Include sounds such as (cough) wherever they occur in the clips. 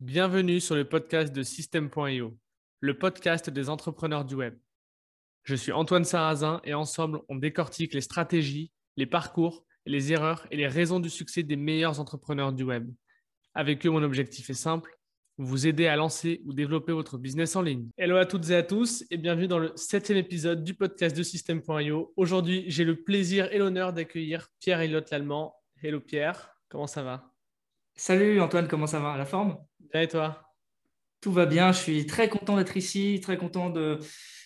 Bienvenue sur le podcast de System.io, le podcast des entrepreneurs du web. Je suis Antoine Sarrazin et ensemble, on décortique les stratégies, les parcours, les erreurs et les raisons du succès des meilleurs entrepreneurs du web. Avec eux, mon objectif est simple, vous aider à lancer ou développer votre business en ligne. Hello à toutes et à tous et bienvenue dans le septième épisode du podcast de System.io. Aujourd'hui, j'ai le plaisir et l'honneur d'accueillir Pierre Elliott l'Allemand. Hello Pierre, comment ça va? Salut Antoine, comment ça va? La forme? Bien et toi? Tout va bien, je suis très content d'être ici, très content de,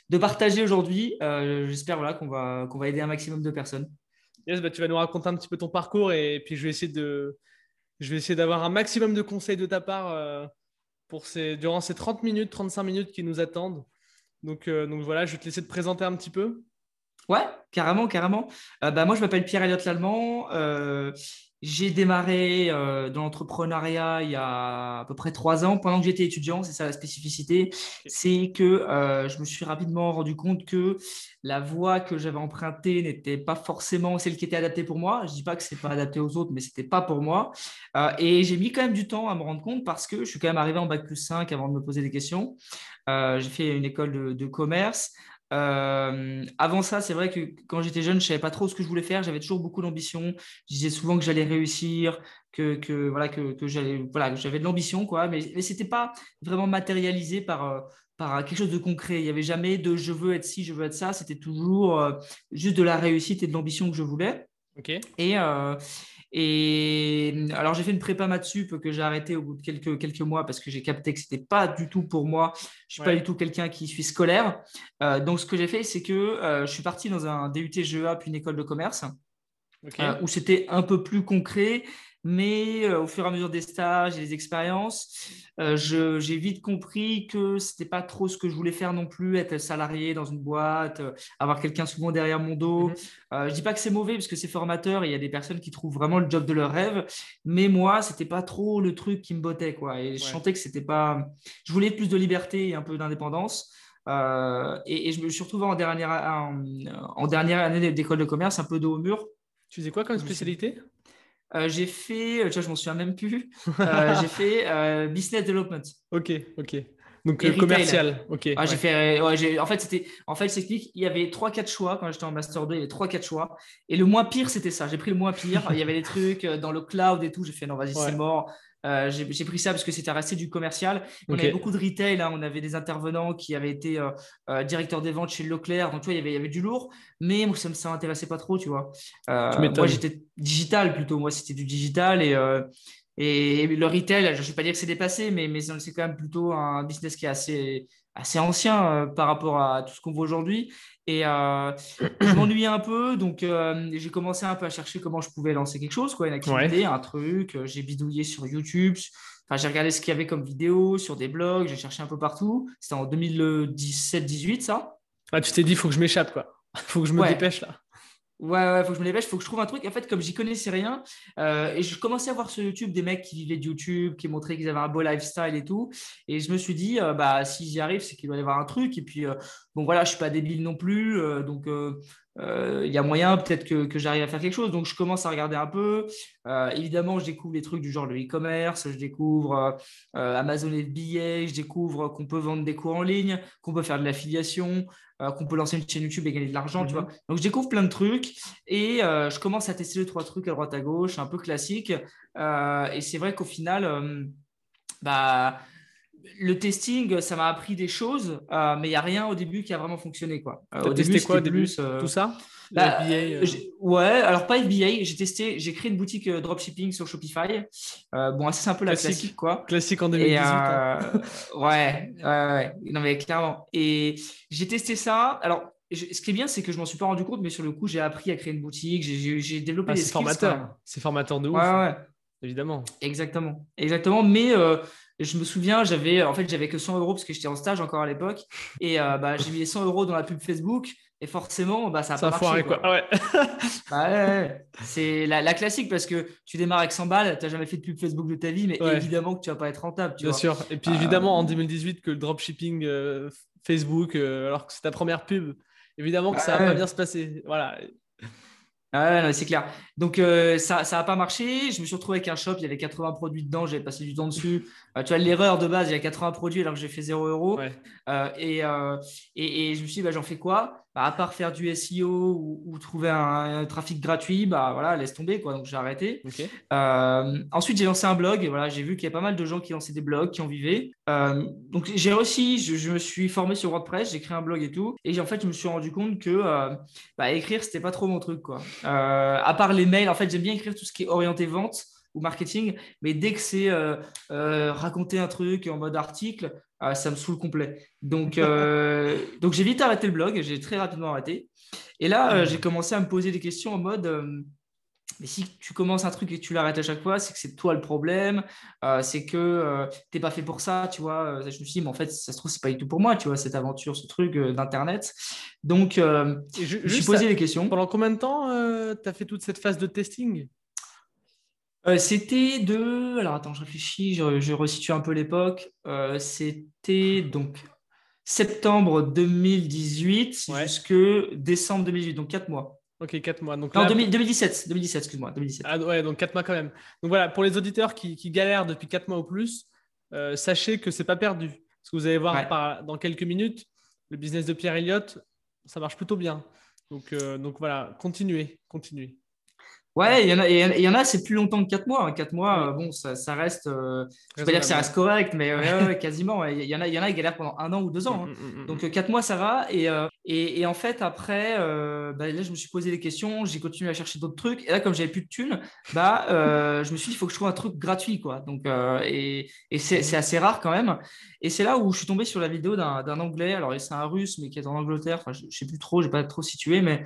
de partager aujourd'hui. Euh, j'espère voilà, qu'on va, qu'on va aider un maximum de personnes. Yes, bah, tu vas nous raconter un petit peu ton parcours et puis je vais essayer de, je vais essayer d'avoir un maximum de conseils de ta part euh, pour ces, durant ces 30 minutes, 35 minutes qui nous attendent. Donc, euh, donc voilà, je vais te laisser te présenter un petit peu. Ouais, carrément, carrément. bah, moi, je m'appelle Pierre Elliott Lallemand. J'ai démarré euh, dans l'entrepreneuriat il y a à peu près trois ans, pendant que j'étais étudiant. C'est ça la spécificité. C'est que euh, je me suis rapidement rendu compte que la voie que j'avais empruntée n'était pas forcément celle qui était adaptée pour moi. Je ne dis pas que ce n'est pas adapté aux autres, mais ce n'était pas pour moi. Euh, et j'ai mis quand même du temps à me rendre compte parce que je suis quand même arrivé en bac plus 5 avant de me poser des questions. j'ai fait une école de, de commerce. Euh, avant ça, c'est vrai que quand j'étais jeune, je savais pas trop ce que je voulais faire. J'avais toujours beaucoup d'ambition. Je disais souvent que j'allais réussir, que, que voilà, que, que j'allais, voilà, j'avais de l'ambition, quoi. Mais, mais c'était pas vraiment matérialisé par, euh, par quelque chose de concret. Il n'y avait jamais de je veux être ci, je veux être ça. C'était toujours euh, juste de la réussite et de l'ambition que je voulais. Ok. Et, et alors, j'ai fait une prépa maths que j'ai arrêté au bout de quelques, quelques mois parce que j'ai capté que ce n'était pas du tout pour moi. Je ne suis pas du tout quelqu'un qui suis scolaire. Euh, donc, ce que j'ai fait, c'est que euh, je suis parti dans un DUT GEA puis une école de commerce euh, où c'était un peu plus concret mais euh, au fur et à mesure des stages et des expériences, euh, j'ai vite compris que ce n'était pas trop ce que je voulais faire non plus, être salarié dans une boîte, euh, avoir quelqu'un souvent derrière mon dos. Mhm. je ne dis pas que c'est mauvais parce que c'est formateur et il y a des personnes qui trouvent vraiment le job de leur rêve, mais moi, ce n'était pas trop le truc qui me bottait. Quoi. Et je sentais que c'était pas. Je voulais plus de liberté et un peu d'indépendance. et, je me suis retrouvé en dernière, en dernière année d'école de commerce, un peu de haut mur. Tu faisais quoi comme spécialité? Euh, j'ai fait, euh, tu vois, je m'en souviens même plus, (laughs) euh, j'ai fait business development. Ok, ok. Donc commercial, ok. Ah, j'ai fait, ouais, en fait, c'était, en fait, il y avait 3-4 choix quand j'étais en Master 2, il y avait 3-4 choix. Et le moins pire, c'était ça. J'ai pris le moins pire. il y avait des trucs dans le cloud et tout. J'ai fait, non, vas-y, c'est mort. Euh, j'ai pris ça parce que c'était resté du commercial. On avait beaucoup de retail. Hein. On avait des intervenants qui avaient été euh, euh, directeurs des ventes chez Leclerc. Donc, tu vois, il y avait, il y avait du lourd. Mais moi, ça ne m'intéressait pas trop, tu vois. moi, j'étais digital plutôt. Moi, c'était du digital. Et, et le retail, je ne vais pas dire que c'est dépassé, mais, mais c'est quand même plutôt un business qui est assez, assez ancien par rapport à tout ce qu'on voit aujourd'hui. Et euh, je m'ennuyais un peu, donc euh, j'ai commencé un peu à chercher comment je pouvais lancer quelque chose, quoi, une activité, un truc. Euh, j'ai bidouillé sur YouTube. Enfin, j'ai regardé ce qu'il y avait comme vidéo sur des blogs. J'ai cherché un peu partout. C'était en 2017-18, ça. Ah, tu t'es dit, il faut que je m'échappe, quoi. Il faut que je me dépêche là. Ouais, ouais, faut que je me dépêche, faut que je trouve un truc. En fait, comme j'y connaissais rien, euh, et je commençais à voir sur YouTube des mecs qui vivaient de YouTube, qui montraient qu'ils avaient un beau lifestyle et tout. Et je me suis dit, euh, bah, si j'y arrive, c'est qu'il doit y avoir un truc. Et puis, euh, bon, voilà, je suis pas débile non plus. donc, il y a moyen peut-être que, que j'arrive à faire quelque chose. Donc, je commence à regarder un peu. évidemment, je découvre des trucs du genre le e-commerce, je découvre Amazon FBA, je découvre qu'on peut vendre des cours en ligne, qu'on peut faire de l'affiliation. Euh, qu'on peut lancer une chaîne YouTube et gagner de l'argent, tu mhm. vois. Donc, je découvre plein de trucs et euh, je commence à tester deux, trois trucs à droite à gauche, un peu classique. Euh, et c'est vrai qu'au final, bah, le testing, ça m'a appris des choses, mais il n'y a rien au début qui a vraiment fonctionné. Quoi. au début, quoi au début Tout ça? bah, euh, ouais, alors pas FBA, j'ai testé, j'ai créé une boutique euh, dropshipping sur Shopify. Euh, bon, c'est un peu la classique, quoi. Classique en 2018. Hein. ouais, ouais, non mais clairement. Et j'ai testé ça. Alors, ce qui est bien, c'est que je m'en suis pas rendu compte, mais sur le coup, j'ai appris à créer une boutique, j'ai développé ah, des skills. Formateur. C'est formateur de ouf. Ouais, ouais. Évidemment. Exactement. Exactement. Mais je me souviens, j'avais en fait j'avais que 100 euros parce que j'étais en stage encore à l'époque et bah, j'ai mis les 100 euros dans la pub Facebook et forcément, bah, ça a pas marché. quoi. Ah (laughs) bah ouais. C'est la, classique parce que tu démarres avec 100 balles, tu n'as jamais fait de pub Facebook de ta vie, mais évidemment que tu vas pas être rentable. Bien sûr. Et puis évidemment, en 2018, que le dropshipping euh, Facebook, euh, alors que c'est ta première pub, évidemment que ça va pas bien se passer. Voilà. Ah c'est clair. Donc, euh, ça n'a pas marché. Je me suis retrouvé avec un shop, il y avait 80 produits dedans, j'avais passé du temps dessus. Tu vois, l'erreur de base, il y a 80 produits alors que j'ai fait 0 euros. et, et, je me suis dit, bah, j'en fais quoi? Bah, À part faire du SEO ou, trouver un, trafic gratuit, bah voilà, laisse tomber. Quoi. Donc j'ai arrêté. ensuite, j'ai lancé un blog. Voilà, j'ai vu qu'il y a pas mal de gens qui lançaient des blogs, qui en vivaient. donc j'ai aussi, je, je, me suis formé sur WordPress, j'ai créé un blog et tout. Et en fait, je me suis rendu compte que bah, écrire, c'était pas trop mon truc. Quoi. à part les mails, en fait, j'aime bien écrire tout ce qui est orienté vente ou marketing, mais dès que c'est euh, euh, raconter un truc en mode article, euh, ça me saoule complet. Donc, (laughs) donc j'ai vite arrêté le blog, j'ai très rapidement arrêté. Et là, j'ai commencé à me poser des questions en mode, mais si tu commences un truc et que tu l'arrêtes à chaque fois, c'est que c'est toi le problème, c'est que tu n'es pas fait pour ça, tu vois. je me suis dit, mais en fait, ça se trouve, c'est pas du tout pour moi, tu vois, cette aventure, ce truc d'Internet. Donc, je, je, me suis posé des questions. Pendant combien de temps tu as fait toute cette phase de testing? Euh, c'était de. Alors attends, je réfléchis, je, je resitue un peu l'époque. Euh, c'était donc septembre 2018 jusque décembre 2018, donc 4 mois. Ok, 4 mois. Donc non, 2017, 2017, excuse-moi. 2017. Ah ouais, donc 4 mois quand même. Donc voilà, pour les auditeurs qui, galèrent depuis 4 mois ou plus, euh, sachez que c'est pas perdu. Parce que vous allez voir dans quelques minutes, le business de Pierre Elliott, ça marche plutôt bien. Donc, donc voilà, continuez, continuez. Ouais, il y en a, il y en a, c'est plus longtemps que 4 mois. 4 mois, euh, bon, ça, ça reste. Euh, je ne vais pas dire que ça reste correct, mais ouais, (laughs) quasiment. Il y en a, il y en a qui galèrent pendant un an ou deux ans. Hein. Mm, mm, mm, Donc 4 mois, ça va. Et, euh, et, et en fait, après, bah, là, je me suis posé des questions. J'ai continué à chercher d'autres trucs. Et là, comme j'avais plus de thunes, bah, je me suis dit, il faut que je trouve un truc gratuit, quoi. Donc, et, et c'est assez rare quand même. Et c'est là où je suis tombé sur la vidéo d'un Anglais. Alors, c'est un Russe, mais qui est en Angleterre. Enfin, je ne sais plus trop, je n'ai pas trop situé, mais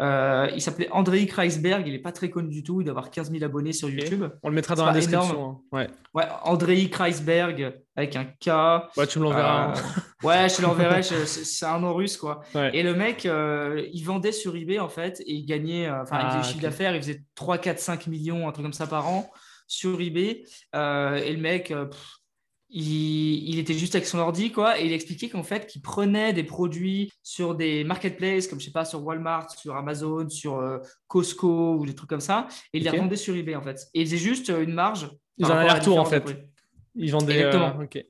il s'appelait Andrei Kreisberg. Il n'est pas très connu du tout. Il doit avoir 15 000 abonnés sur YouTube. On le mettra dans la description. Hein. Ouais. ouais, Andrei Kreisberg avec un K. Ouais, tu me l'enverras. Hein. Euh, ouais, je l'enverrai. c'est un nom russe, quoi. Et le mec, euh, il vendait sur eBay, en fait, et il gagnait, euh, enfin, avec des chiffres d'affaires, il faisait 3, 4, 5 millions, un truc comme ça par an sur eBay. et le mec, il, était juste avec son ordi, quoi, et il expliquait qu'en fait, qu'il prenait des produits sur des marketplaces, comme je sais pas, sur Walmart, sur Amazon, sur euh, Costco ou des trucs comme ça, et il les revendait sur eBay, en fait. Et il faisait juste euh, une marge. Ils ont un retour, en fait. Ils vendaient. Exactement. Euh,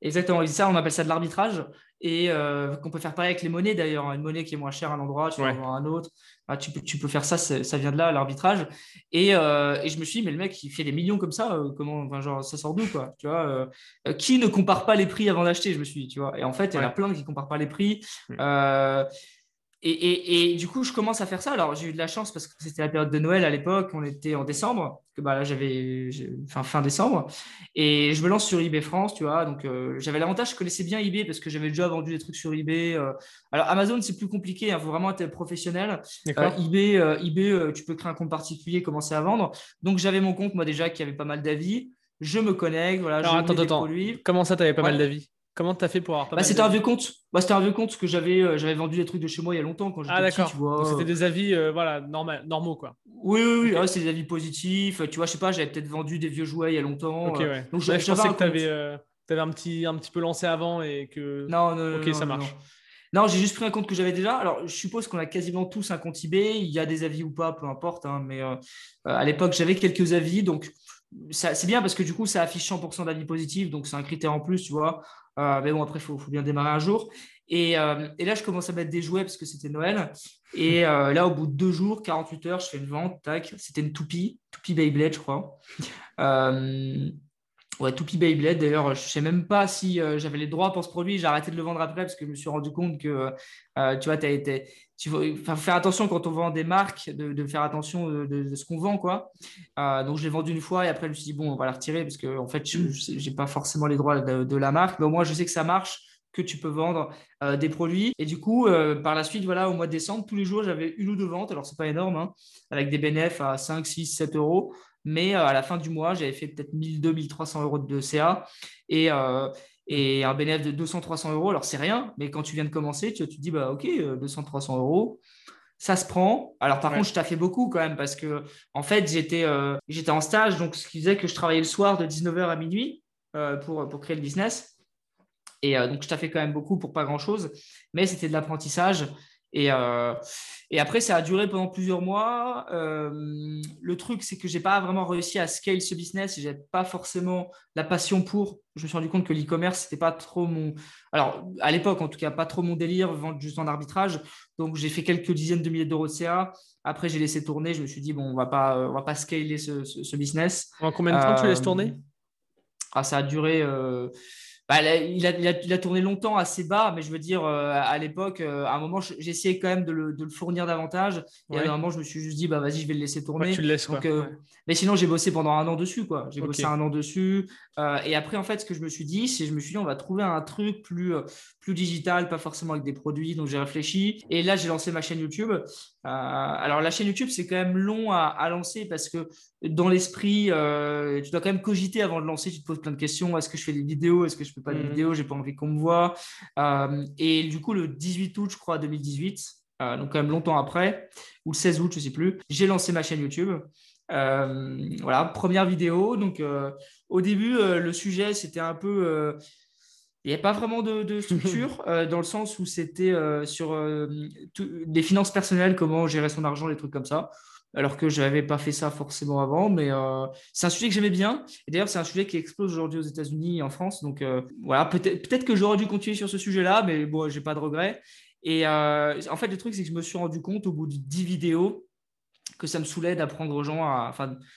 Exactement. ça, on appelle ça de l'arbitrage et euh, qu'on peut faire pareil avec les monnaies d'ailleurs. Une monnaie qui est moins chère à un endroit, tu vas avoir un autre. Bah, tu, peux, tu peux faire ça, ça vient de là, l'arbitrage. Et, euh, et, je me suis dit, mais le mec, il fait des millions comme ça, euh, comment, enfin, genre, ça sort d'où quoi tu vois, Qui ne compare pas les prix avant d'acheter Je me suis dit, tu vois. Et en fait, il y en a plein qui ne comparent pas les prix. Et, et, du coup, je commence à faire ça. Alors, j'ai eu de la chance parce que c'était la période de Noël à l'époque. On était en décembre. Que, bah, là, j'avais fin, fin décembre. Et je me lance sur eBay France, tu vois. Donc, euh, j'avais l'avantage, je connaissais bien eBay parce que j'avais déjà vendu des trucs sur eBay. Euh. Alors, Amazon, c'est plus compliqué. Il hein, faut vraiment être professionnel. Euh, eBay, eBay tu peux créer un compte particulier, commencer à vendre. Donc, j'avais mon compte, moi, déjà, qui avait pas mal d'avis. Je me connecte. Voilà, Alors, attends, attends. Comment ça, tu avais pas mal d'avis? Comment tu as fait pour avoir pas bah, C'était un vieux compte. Bah, c'était un vieux compte que j'avais euh, j'avais vendu des trucs de chez moi il y a longtemps quand j'étais ah, vois. C'était des avis euh, voilà, normal, normaux quoi. Oui oui oui, c'est des avis positifs, tu vois, je sais pas, j'avais peut-être vendu des vieux jouets il y a longtemps. OK euh. ouais. Donc je, pensais que tu avais, avais, un petit un petit peu lancé avant et que Non non OK, non, ça marche. Non, j'ai juste pris un compte que j'avais déjà. Alors, je suppose qu'on a quasiment tous un compte eBay. Il y a des avis ou pas, peu importe. Hein, mais à l'époque, j'avais quelques avis. Donc, c'est bien parce que du coup, ça affiche 100% d'avis positifs. Donc, c'est un critère en plus, tu vois. Euh, mais bon, après, il faut, bien démarrer un jour. Euh, et, là, je commence à mettre des jouets parce que c'était Noël. Et euh, là, au bout de deux jours, 48 heures, je fais une vente. Tac, c'était une toupie, toupie Beyblade, je crois. ouais, toupie Beyblade. D'ailleurs, je ne sais même pas si j'avais les droits pour ce produit. J'ai arrêté de le vendre après parce que je me suis rendu compte que, tu vois, as été, tu faut faire attention quand on vend des marques, de, faire attention de, ce qu'on vend, quoi. Euh, donc, je l'ai vendu une fois et après, je me suis dit, bon, on va la retirer parce que, en fait, je n'ai pas forcément les droits de, la marque, mais au moins, je sais que ça marche, que tu peux vendre euh, des produits. Et du coup, euh, par la suite, voilà, au mois de décembre, tous les jours, j'avais une ou deux ventes. Alors, c'est pas énorme, hein, avec des bénéfices à 5, 6, 7 euros. Mais à la fin du mois, j'avais fait peut-être 1200, 1300 euros de CA. Et, et un bénéfice de 200-300 euros, alors c'est rien, mais quand tu viens de commencer, tu, tu te dis, bah, ok, 200-300 euh, euros, ça se prend. Alors par contre, je t'ai fait beaucoup quand même parce que en fait, j'étais euh, j'étais en stage, donc ce qui faisait que je travaillais le soir de 19h à minuit euh, pour, pour créer le business. Et donc, je t'ai fait quand même beaucoup pour pas grand-chose, mais c'était de l'apprentissage. Et, euh, et, après, ça a duré pendant plusieurs mois. Euh, le truc, c'est que j'ai pas vraiment réussi à scale ce business j'avais pas forcément la passion pour. Je me suis rendu compte que l'e-commerce, c'était pas trop mon. Alors, à l'époque, en tout cas, pas trop mon délire, vendre juste en arbitrage. Donc, j'ai fait quelques dizaines de milliers d'euros de CA. Après, j'ai laissé tourner. Je me suis dit, bon, on va pas, on va pas scaler ce, ce, business. En combien de temps tu laisses tourner? Ah, Ça a duré. Bah, il, a, tourné longtemps assez bas, mais je veux dire, euh, à l'époque, euh, à un moment, j'essayais quand même de le, fournir davantage. Et à un moment, je me suis juste dit, bah, vas-y, je vais le laisser tourner. tu le laisses, euh, Mais sinon, j'ai bossé pendant un an dessus. quoi. J'ai bossé un an dessus. et après, en fait, ce que je me suis dit, c'est je me suis dit, on va trouver un truc plus, plus digital, pas forcément avec des produits. Donc, j'ai réfléchi. Et là, j'ai lancé ma chaîne YouTube. alors, la chaîne YouTube, c'est quand même long à, à lancer parce que dans l'esprit, tu dois quand même cogiter avant de lancer. Tu te poses plein de questions. Est-ce que je fais des vidéos? Est-ce que je pas de mhm. vidéo, j'ai pas envie qu'on me voit. Euh, et du coup, le 18 août, je crois, 2018, euh, donc quand même longtemps après, ou le 16 août, je sais plus, j'ai lancé ma chaîne YouTube. Euh, voilà, première vidéo. Donc, au début, le sujet, c'était un peu. il n'y avait pas vraiment de, structure, (laughs) dans le sens où c'était sur des finances personnelles, comment gérer son argent, des trucs comme ça alors que je n'avais pas fait ça forcément avant. Mais euh, c'est un sujet que j'aimais bien. Et d'ailleurs, c'est un sujet qui explose aujourd'hui aux États-Unis et en France. Donc euh, voilà, peut-être peut que j'aurais dû continuer sur ce sujet-là, mais bon, j'ai pas de regrets. Et euh, en fait, le truc, c'est que je me suis rendu compte au bout de 10 vidéos que ça me saoulait d'apprendre aux gens à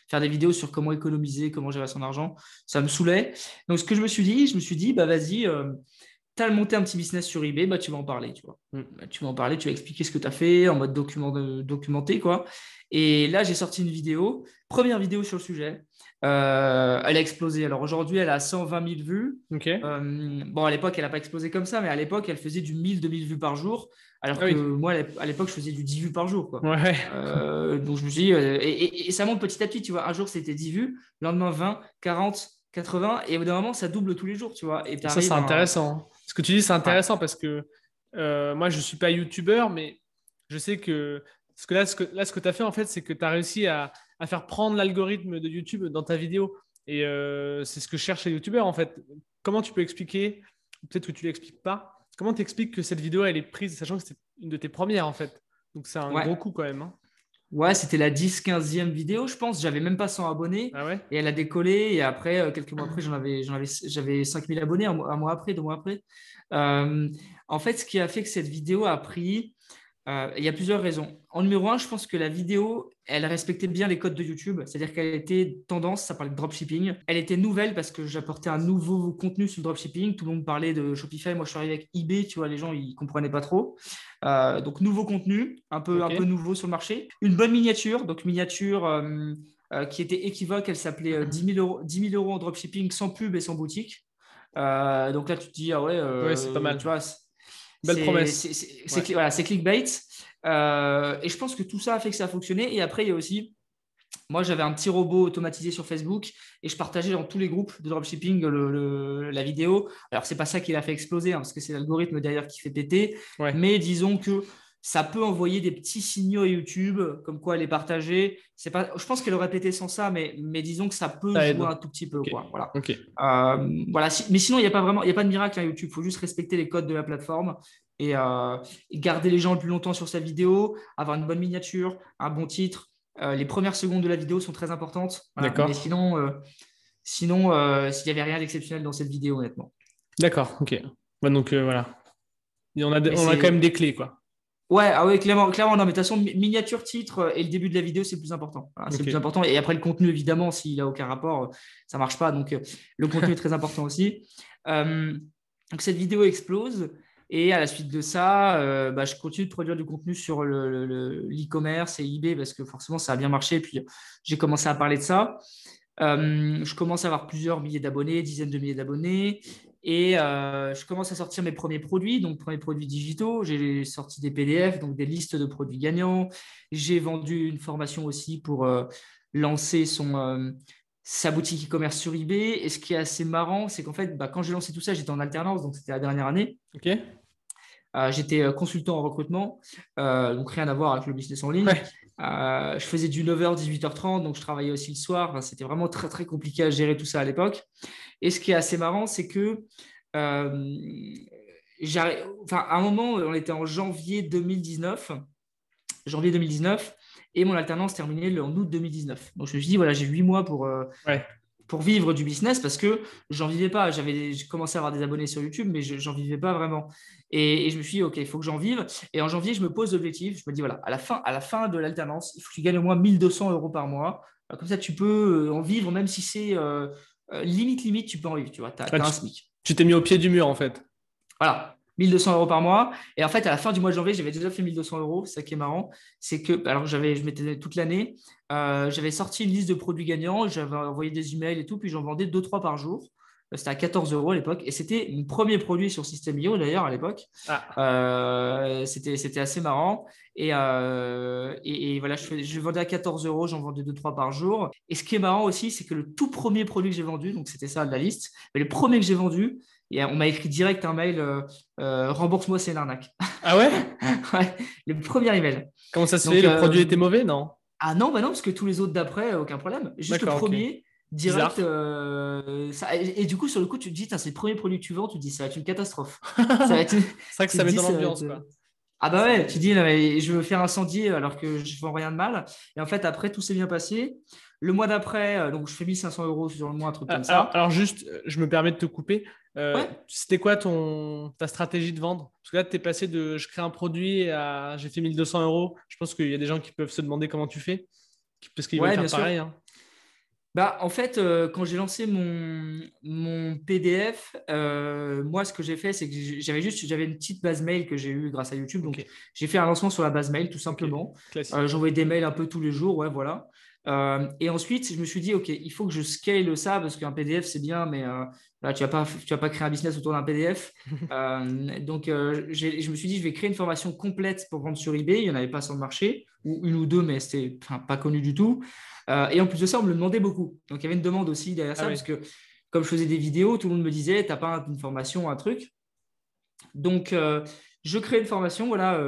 faire des vidéos sur comment économiser, comment gérer son argent. Ça me saoulait. Donc, ce que je me suis dit, je me suis dit, bah vas-y, tu as monté un petit business sur eBay, bah, tu vas en parler. Tu, vois. Mm. Bah, tu vas en parler, tu vas expliquer ce que tu as fait en mode document, documenté. Quoi. Et là, j'ai sorti une vidéo, première vidéo sur le sujet. Euh, elle a explosé. Alors aujourd'hui, elle a 120 000 vues. Euh, bon, à l'époque, elle n'a pas explosé comme ça, mais à l'époque, elle faisait du 1000, 2000 vues par jour. Alors ah que moi, à l'époque, je faisais du 10 vues par jour. Quoi. Euh, donc je me suis dit, et, ça monte petit à petit, tu vois. Un jour, c'était 10 vues, le lendemain, 20, 40, 80, et au bout d'un moment, ça double tous les jours, tu vois. Et ça, c'est intéressant. Ce que tu dis, c'est intéressant parce que moi, je ne suis pas youtubeur, mais je sais que parce que là, ce que, là, ce que tu as fait, en fait, c'est que tu as réussi à, faire prendre l'algorithme de YouTube dans ta vidéo. Et euh, c'est ce que cherche les YouTubeurs, en fait. Comment tu peux expliquer, peut-être que tu ne l'expliques pas, comment tu expliques que cette vidéo, elle est prise, sachant que c'était une de tes premières, en fait? Donc, c'est un gros coup quand même. Hein. Ouais, c'était la 10-15e vidéo, je pense. J'avais même pas 100 abonnés. Ah et elle a décollé. Et après, euh, quelques mois après, j'en avais, j'en avais, j'avais 5000 abonnés, un mois, après, deux mois après. Euh, en fait, ce qui a fait que cette vidéo a pris, euh, il y a plusieurs raisons. En numéro un, je pense que la vidéo, elle respectait bien les codes de YouTube, c'est-à-dire qu'elle était tendance, ça parlait de dropshipping. Elle était nouvelle parce que j'apportais un nouveau contenu sur le dropshipping. Tout le monde parlait de Shopify. Moi, je suis arrivé avec eBay, tu vois, les gens, ils comprenaient pas trop. Euh, donc, nouveau contenu, un peu, un peu nouveau sur le marché. Une bonne miniature, donc miniature euh, qui était équivoque. Elle s'appelait 10 000, euros, 10 000 euros en dropshipping sans pub et sans boutique. donc là, tu te dis, ah ouais, ouais c'est pas mal. Tu vois, Belle promesse. C'est voilà, clickbait. Euh, et je pense que tout ça a fait que ça a fonctionné. Et après, il y a aussi, moi, j'avais un petit robot automatisé sur Facebook et je partageais dans tous les groupes de dropshipping la vidéo. Alors, c'est pas ça qui l'a fait exploser, hein, parce que c'est l'algorithme derrière qui fait péter. Mais disons que ça peut envoyer des petits signaux à YouTube, comme quoi elle est partagée. C'est pas, je pense qu'elle aurait pété sans ça, mais, mais disons que ça peut jouer un tout petit peu. Quoi, voilà. Euh, voilà. mais sinon, il n'y a pas vraiment, il a pas de miracle à YouTube. Il faut juste respecter les codes de la plateforme et, euh, garder les gens le plus longtemps sur sa vidéo, avoir une bonne miniature, un bon titre. Euh, les premières secondes de la vidéo sont très importantes. D'accord. Mais sinon, sinon s'il n'y avait rien d'exceptionnel dans cette vidéo, honnêtement. D'accord, ok. donc voilà. on a, on a quand même des clés, quoi. Ouais, ah ouais, clairement, clairement. Non, mais de toute façon, miniature, titre euh, et le début de la vidéo, c'est le plus important. c'est le plus important. Et après, le contenu, évidemment, s'il n'a aucun rapport, euh, ça ne marche pas. Donc, euh, le contenu est très important aussi. (laughs) donc, cette vidéo explose. Et à la suite de ça, bah, je continue de produire du contenu sur l'e-commerce et eBay parce que forcément, ça a bien marché. Et puis, j'ai commencé à parler de ça. je commence à avoir plusieurs milliers d'abonnés, dizaines de milliers d'abonnés. Et euh, je commence à sortir mes premiers produits, donc premiers produits digitaux. J'ai sorti des PDF, donc des listes de produits gagnants. J'ai vendu une formation aussi pour euh, lancer son, euh, sa boutique e-commerce sur eBay. Et ce qui est assez marrant, c'est qu'en fait, bah, quand j'ai lancé tout ça, j'étais en alternance, donc c'était la dernière année. Ok. j'étais consultant en recrutement, donc rien à voir avec le business en ligne. Je faisais du 9h, 18h30, donc je travaillais aussi le soir. c'était vraiment très, très compliqué à gérer tout ça à l'époque. Et ce qui est assez marrant, c'est que euh, enfin, à un moment, on était en janvier 2019. Janvier 2019. Et mon alternance terminée en août 2019. Donc je me suis dit, voilà, j'ai huit mois pour, euh, pour vivre du business parce que j'en vivais pas. J'avais commencé à avoir des abonnés sur YouTube, mais j'en vivais pas vraiment. Et, je me suis dit, OK, il faut que j'en vive. Et en janvier, je me pose l'objectif. Je me dis, voilà, à la fin, à la fin de l'alternance, il faut que tu gagnes au moins 1200 euros par mois. Comme ça, tu peux euh, en vivre, même si c'est euh, limite, limite, tu peux en vivre. Tu vois, as, un SMIC. Tu t'es mis au pied du mur, en fait. Voilà. 1200 euros par mois. Et en fait, à la fin du mois de janvier, j'avais déjà fait 1200 euros. Ça qui est marrant. C'est que, alors j'avais, je m'étais toute l'année, euh, j'avais sorti une liste de produits gagnants, j'avais envoyé des emails et tout, puis j'en vendais 2-3 par jour. Euh, c'était à 14 euros à l'époque. Et c'était mon premier produit sur System.io d'ailleurs à l'époque. Ah. Euh, c'était, c'était assez marrant. Et, et, voilà, je, je, vendais à 14 euros, j'en vendais 2-3 par jour. Et ce qui est marrant aussi, c'est que le tout premier produit que j'ai vendu, donc c'était ça de la liste, mais le premier que j'ai vendu, et on m'a écrit direct un mail euh, euh, rembourse-moi, c'est une arnaque. Ah ouais? (laughs) Ouais, le premier email. Comment ça se fait? Le euh, produit était mauvais, non Ah non, bah non, parce que tous les autres d'après, aucun problème. Juste le premier. Direct, et, du coup, sur le coup, tu te dis, c'est le premier produit que tu vends, tu te dis, ça va être une catastrophe. (laughs) c'est vrai que ça met dans l'ambiance. Ah bah ouais, tu dis, je veux faire incendier alors que je vends rien de mal. Et en fait, après, tout s'est bien passé. Le mois d'après, donc je fais 1500 euros sur le mois, un truc comme ça. Alors, juste, je me permets de te couper. Euh, c'était quoi ton, ta stratégie de vendre? Parce que là, tu es passé de je crée un produit à j'ai fait 1200 euros. Je pense qu'il y a des gens qui peuvent se demander comment tu fais. Parce qu'ils veulent faire pareil. Hein. Bah, en fait, euh, quand j'ai lancé mon, mon PDF, euh, moi, ce que j'ai fait, c'est que j'avais juste j'avais une petite base mail que j'ai eue grâce à YouTube. Donc, j'ai fait un lancement sur la base mail, tout simplement. J'envoyais des mails un peu tous les jours. Ouais, voilà. Et ensuite, je me suis dit, OK, il faut que je scale ça parce qu'un PDF, c'est bien, mais tu vas pas, tu vas pas créer un business autour d'un PDF. (laughs) Euh, donc, euh, je me suis dit, je vais créer une formation complète pour vendre sur eBay. Il n'y en avait pas sur le marché, ou une ou deux, mais c'était pas connu du tout. Euh, et en plus de ça, on me le demandait beaucoup. Donc, il y avait une demande aussi derrière ça, ah parce que comme je faisais des vidéos, tout le monde me disait, tu n'as pas une formation, un truc. Donc, je crée une formation voilà,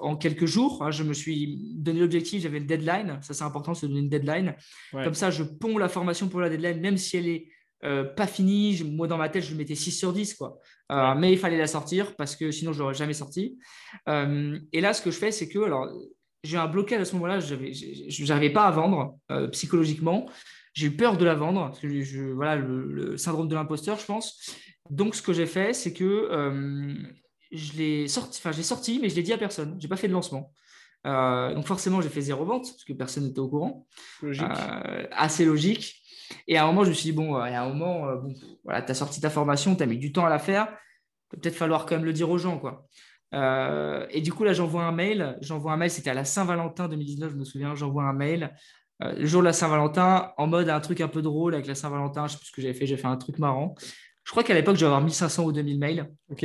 en quelques jours. Hein. je me suis donné l'objectif, j'avais une deadline. Ça, c'est important, de donner une deadline. Comme ça, je ponds la formation pour la deadline, même si elle est euh, pas fini. Moi, dans ma tête, je mettais 6 sur 10. Quoi. Euh, mais il fallait la sortir parce que sinon, je l'aurais jamais sorti. Euh, et là, ce que je fais, c'est que alors, j'ai un blocage à ce moment-là. Je n'arrivais pas à vendre psychologiquement. J'ai eu peur de la vendre. Parce que je, voilà, le, syndrome de l'imposteur, je pense. Donc, ce que j'ai fait, c'est que je l'ai sorti, enfin, j'ai sorti, mais je l'ai dit à personne. Je n'ai pas fait de lancement. donc forcément, j'ai fait zéro vente parce que personne n'était au courant. Logique. assez logique. Et à un moment, je me suis dit, bon, y a un moment, euh, bon, voilà, tu as sorti ta formation, tu as mis du temps à la faire, il peut-être falloir quand même le dire aux gens. Quoi. Euh, et du coup, là, j'envoie un mail. J'envoie un mail, c'était à la Saint-Valentin 2019, je me souviens. J'envoie un mail euh, le jour de la Saint-Valentin en mode un truc un peu drôle avec la Saint-Valentin. Je sais plus ce que j'avais fait, j'ai fait un truc marrant. Je crois qu'à l'époque, je avoir 1500 ou 2000 mails. OK.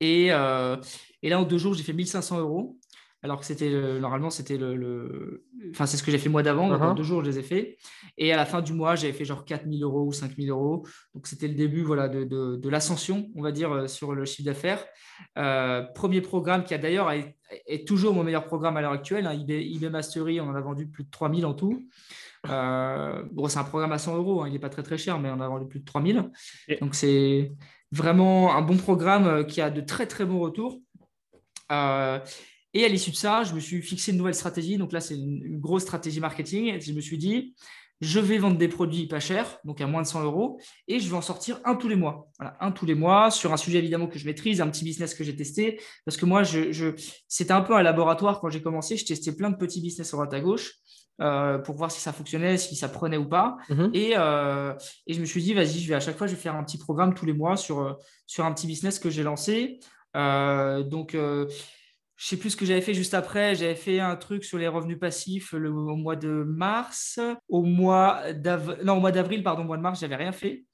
Et, et là, en deux jours, j'ai fait 1500 euros. Alors que c'était normalement c'était le, enfin c'est ce que j'ai fait le mois d'avant uh-huh. deux jours je les ai fait. Et à la fin du mois j'avais fait genre 4000 euros ou 5000 euros. Donc c'était le début voilà de, de, l'ascension on va dire euh, sur le chiffre d'affaires. Euh, premier programme qui a d'ailleurs est, toujours mon meilleur programme à l'heure actuelle hein, eBay, Mastery on en a vendu plus de 3000 en tout. Euh, bon c'est un programme à 100 euros hein, il n'est pas très très cher mais on a vendu plus de 3000 donc c'est vraiment un bon programme qui a de très très bons retours et à l'issue de ça, je me suis fixé une nouvelle stratégie. Donc là, c'est une, grosse stratégie marketing. je me suis dit, je vais vendre des produits pas chers, donc à moins de 100 euros, et je vais en sortir un tous les mois. Voilà, un tous les mois sur un sujet évidemment que je maîtrise, un petit business que j'ai testé. Parce que moi, c'était un peu un laboratoire quand j'ai commencé. Je testais plein de petits business sur droite à gauche. Euh, pour voir si ça fonctionnait, si ça prenait ou pas. Mhm. Et, euh, et, je me suis dit, vas-y, je vais à chaque fois, je vais faire un petit programme tous les mois sur, euh, sur un petit business que j'ai lancé. donc, je sais plus ce que j'avais fait juste après. J'avais fait un truc sur les revenus passifs le, au mois de mars. Au mois d'avril, non, au mois d'avril, pardon, au mois de mars, j'avais rien fait.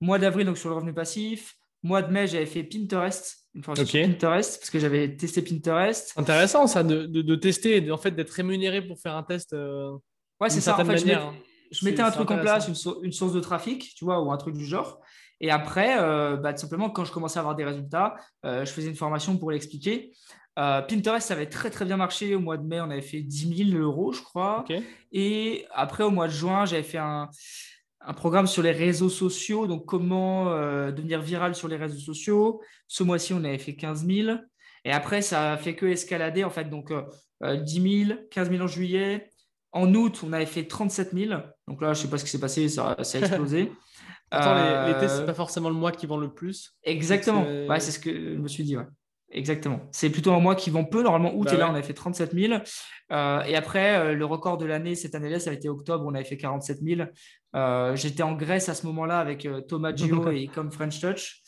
Mois d'avril, donc sur le revenu passif. Mois de mai, j'avais fait Pinterest. Une Pinterest, parce que j'avais testé Pinterest. Intéressant, ça, de, de, tester et en fait d'être rémunéré pour faire un test. Euh, ouais, c'est ça. En fait, je, mettais un truc en place, une, une, source de trafic, tu vois, ou un truc du genre. Et après, euh, bah, tout simplement, quand je commençais à avoir des résultats, euh, je faisais une formation pour l'expliquer. Euh, Pinterest, ça avait très très bien marché. Au mois de mai, on avait fait 10 000 euros, je crois. Et après, au mois de juin, j'avais fait un, un programme sur les réseaux sociaux, donc comment devenir viral sur les réseaux sociaux. Ce mois-ci, on avait fait 15 000. Et après, ça a fait que escalader, en fait. Donc, 10 000, 15 000 en juillet. En août, on avait fait 37 000. Donc là, je ne sais pas ce qui s'est passé, ça, ça a (laughs) explosé. Attends, l'été, ce n'est pas forcément le mois qui vend le plus. Exactement. Ouais, c'est ce que je me suis dit. Ouais. Exactement. C'est plutôt un mois qui vend peu. Normalement, août, bah et là, on a fait 37 000. Euh, et après, euh, le record de l'année cette année-là, ça a été octobre, on avait fait 47 000. Euh, j'étais en Grèce à ce moment-là avec Thomas Gio (laughs) et comme French Touch.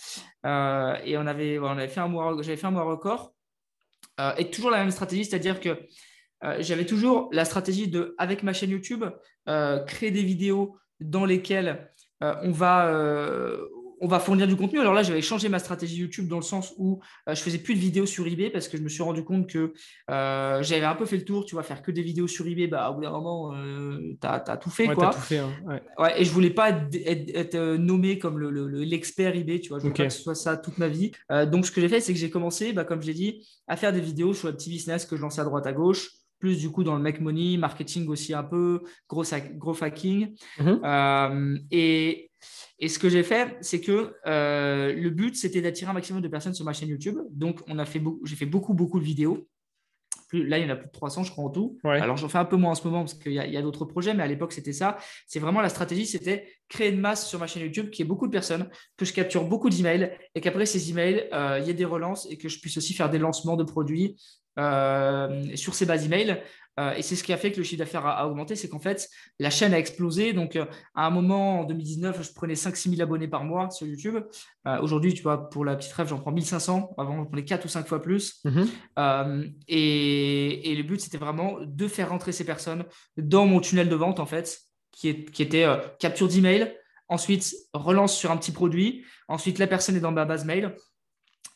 et on avait, on avait fait un mois, j'avais fait un mois record. et toujours la même stratégie, c'est-à-dire que j'avais toujours la stratégie de, avec ma chaîne YouTube, créer des vidéos dans lesquelles on va on va fournir du contenu. Alors là, j'avais changé ma stratégie YouTube dans le sens où euh, je faisais plus de vidéos sur eBay parce que je me suis rendu compte que euh, j'avais un peu fait le tour. Tu vois, faire que des vidéos sur eBay, bah, au bout d'un moment, euh, tu as, tout fait. quoi. tout fait hein, ouais. et je voulais pas être, nommé comme l'expert le, eBay. Tu vois, je voulais pas que ce soit ça toute ma vie. donc, ce que j'ai fait, c'est que j'ai commencé, bah, comme je l'ai dit, à faire des vidéos sur le petit business que je lançais à droite à gauche plus du coup dans le make money, marketing aussi un peu, gros, gros hacking. Mm-hmm. et et ce que j'ai fait, c'est que euh, le but, c'était d'attirer un maximum de personnes sur ma chaîne YouTube. Donc, on a fait j'ai fait beaucoup, beaucoup de vidéos. là, il y en a plus de 300, je crois, en tout. Alors, j'en fais un peu moins en ce moment parce qu'il y a, d'autres projets, mais à l'époque, c'était ça. C'est vraiment la stratégie, c'était créer une masse sur ma chaîne YouTube qui est beaucoup de personnes, que je capture beaucoup d'emails et qu'après ces emails, euh, il y ait des relances et que je puisse aussi faire des lancements de produits euh, sur ces bases emails euh, et c'est ce qui a fait que le chiffre d'affaires a, augmenté, c'est qu'en fait, la chaîne a explosé. Donc, euh, à un moment, en 2019, je prenais 5-6 000 abonnés par mois sur YouTube. Aujourd'hui, tu vois, pour la petite rêve, j'en prends 1500. Avant, j'en prenais 4 ou 5 fois plus. Mhm. Et, le but, c'était vraiment de faire rentrer ces personnes dans mon tunnel de vente, en fait, qui, est, qui était capture d'email, ensuite relance sur un petit produit, ensuite la personne est dans ma base mail,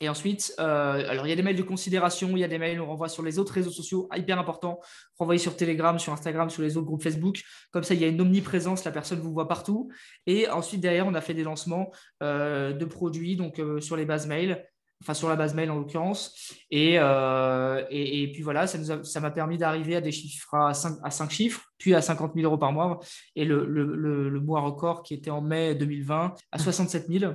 et ensuite, euh, alors il y a des mails de considération, il y a des mails, on renvoie sur les autres réseaux sociaux, hyper important, renvoyer sur Telegram, sur Instagram, sur les autres groupes Facebook. Comme ça, il y a une omniprésence, la personne vous voit partout. Et ensuite, derrière, on a fait des lancements euh, de produits donc euh, sur les bases mail, enfin sur la base mail en l'occurrence. Et, et, puis voilà, ça m'a permis d'arriver à des chiffres à 5, à 5 chiffres, puis à 50 000 euros par mois. Et le, le, mois record qui était en mai 2020 à 67 000.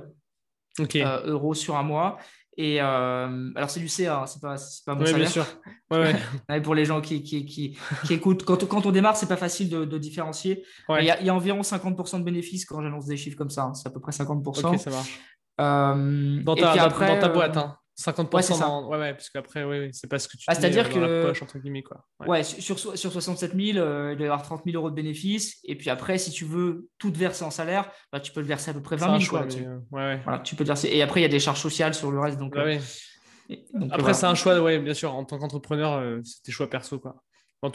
euros sur un mois. Et euh, alors, c'est du CA, hein, c'est pas, pas mon oui, Bien sûr. (laughs) pour les gens qui, qui, qui, écoutent, quand, quand, on démarre, c'est pas facile de, de différencier. Il y, a, y, a environ 50% de bénéfices quand j'annonce des chiffres comme ça. Hein, c'est à peu près 50%. Ok, ça marche. Euh, dans, ta, après, dans ta boîte. Hein. 50% ouais, ça. Ouais, ouais, parce qu'après, oui, c'est pas ce que tu ah, C'est-à-dire que. La poche, entre guillemets, quoi. Ouais, sur, sur 67 000, euh, il doit y avoir 30 000 euros de bénéfices. Et puis après, si tu veux tout verser en salaire, bah, tu peux le verser à peu près 20 000. Choix, quoi, ouais, ouais. Voilà, tu peux verser. Et après, il y a des charges sociales sur le reste. Donc, euh, donc après, c'est un choix, ouais, bien sûr. En tant qu'entrepreneur, euh, c'est tes choix perso, quoi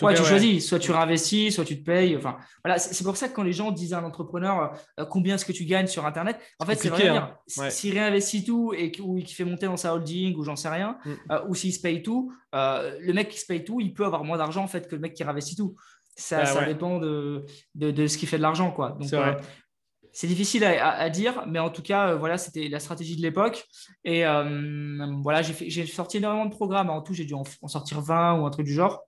ouais, tu choisis, soit tu réinvestis, soit tu te payes. Enfin, voilà, c'est pour ça que quand les gens disent à un entrepreneur euh, combien est-ce que tu gagnes sur Internet, en fait, c'est vrai hein. s'il réinvestit tout et qu'il fait monter dans sa holding ou j'en sais rien, mm. euh, ou s'il se paye tout, euh, le mec qui se paye tout, il peut avoir moins d'argent en fait que le mec qui réinvestit tout. Ça, bah dépend de, de, ce qui fait de l'argent, quoi. Donc, c'est difficile à, dire, mais en tout cas, voilà, c'était la stratégie de l'époque. Et voilà, j'ai sorti énormément de programmes. En tout, j'ai dû en, sortir 20 ou un truc du genre.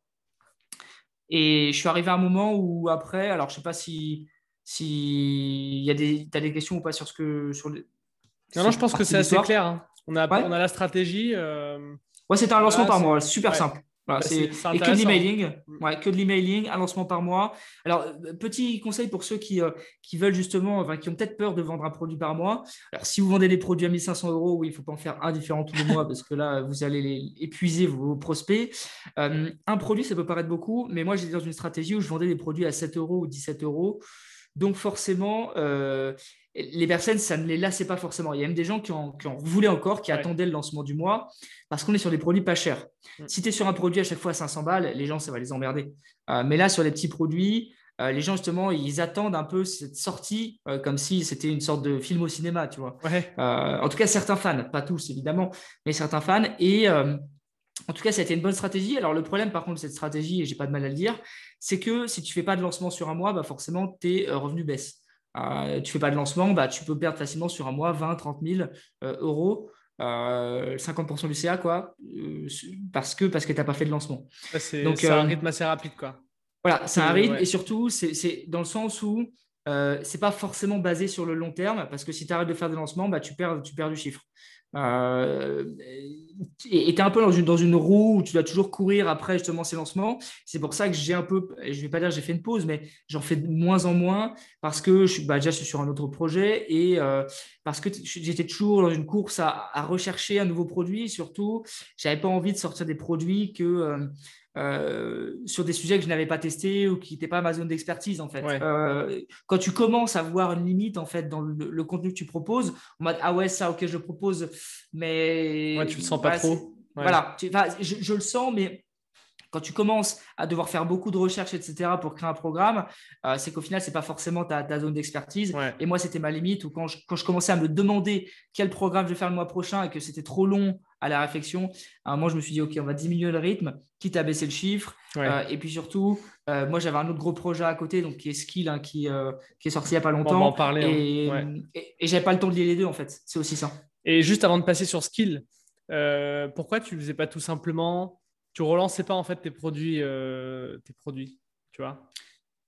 Et je suis arrivé à un moment où après, alors je ne sais pas si si y a des, as des questions ou pas sur ce que sur Non, non, je pense que c'est assez clair. Hein. On, a, on a la stratégie. Euh... Ouais, c'était un lancement par mois, super simple. Bah, c'est, et que de l'emailing, mm. ouais, que de l'emailing, un lancement par mois. Alors, petit conseil pour ceux qui, euh, qui veulent justement, enfin, qui ont peut-être peur de vendre un produit par mois. Alors, si vous vendez des produits à 1500 euros, oui, il ne faut pas en faire un différent tous les mois parce que là, vous allez les, épuiser vos, prospects. Euh, un produit, ça peut paraître beaucoup, mais moi, j'étais dans une stratégie où je vendais des produits à 7 euros ou 17 euros. Donc forcément, euh, les personnes, ça ne les lassait pas forcément. Il y a même des gens qui en, voulaient encore, qui attendaient le lancement du mois, parce qu'on est sur des produits pas chers. Mm. Si tu es sur un produit à chaque fois à 500 balles, les gens, ça va les emmerder. Euh, mais là, sur les petits produits, euh, les gens, justement, ils attendent un peu cette sortie comme si c'était une sorte de film au cinéma, tu vois. en tout cas, certains fans, pas tous évidemment, mais certains fans. Et en tout cas, ça a été une bonne stratégie. Alors, le problème, par contre, de cette stratégie, et j'ai pas de mal à le dire, c'est que si tu fais pas de lancement sur un mois, bah forcément, tes euh, revenus baissent. Euh, tu fais pas de lancement, bah, tu peux perdre facilement sur un mois 20, 30 000 euros. 50% du CA, quoi, euh, parce que, parce que tu n'as pas fait de lancement. C'est un rythme assez rapide, quoi. Voilà, c'est un rythme, et surtout, c'est dans le sens où euh, c'est pas forcément basé sur le long terme parce que si tu arrêtes de faire des lancements, bah, tu, perds, tu perds du chiffre. Euh, et tu un peu dans une, roue où tu dois toujours courir après justement ces lancements. C'est pour ça que j'ai un peu, je vais pas dire j'ai fait une pause, mais j'en fais de moins en moins parce que je bah, déjà je suis sur un autre projet et euh, parce que j'étais toujours dans une course à, à, rechercher un nouveau produit. Surtout, j'avais pas envie de sortir des produits que euh, euh, sur des sujets que je n'avais pas testés ou qui n'étaient pas ma zone d'expertise en fait. Euh, quand tu commences à voir une limite en fait dans le, contenu que tu proposes, en mode ah ouais ça ok je propose, mais ouais, tu le sens pas trop. Voilà, je, le sens mais quand tu commences à devoir faire beaucoup de recherches, etc., pour créer un programme, euh, c'est qu'au final, ce n'est pas forcément ta, zone d'expertise. Et moi, c'était ma limite, ou quand je, quand je, commençais à me demander quel programme je vais faire le mois prochain et que c'était trop long à la réflexion, à un moment, je me suis dit, OK, on va diminuer le rythme, quitte à baisser le chiffre. Euh, et puis surtout, euh, moi, j'avais un autre gros projet à côté, donc qui est Skill, hein, qui, qui, est sorti il n'y a pas longtemps. On va en parler. Et, hein. et, et j'avais pas le temps de lier les deux, en fait. C'est aussi ça. Et juste avant de passer sur Skill, pourquoi tu ne faisais pas tout simplement? Tu relançais pas en fait tes produits, euh, tes produits, tu vois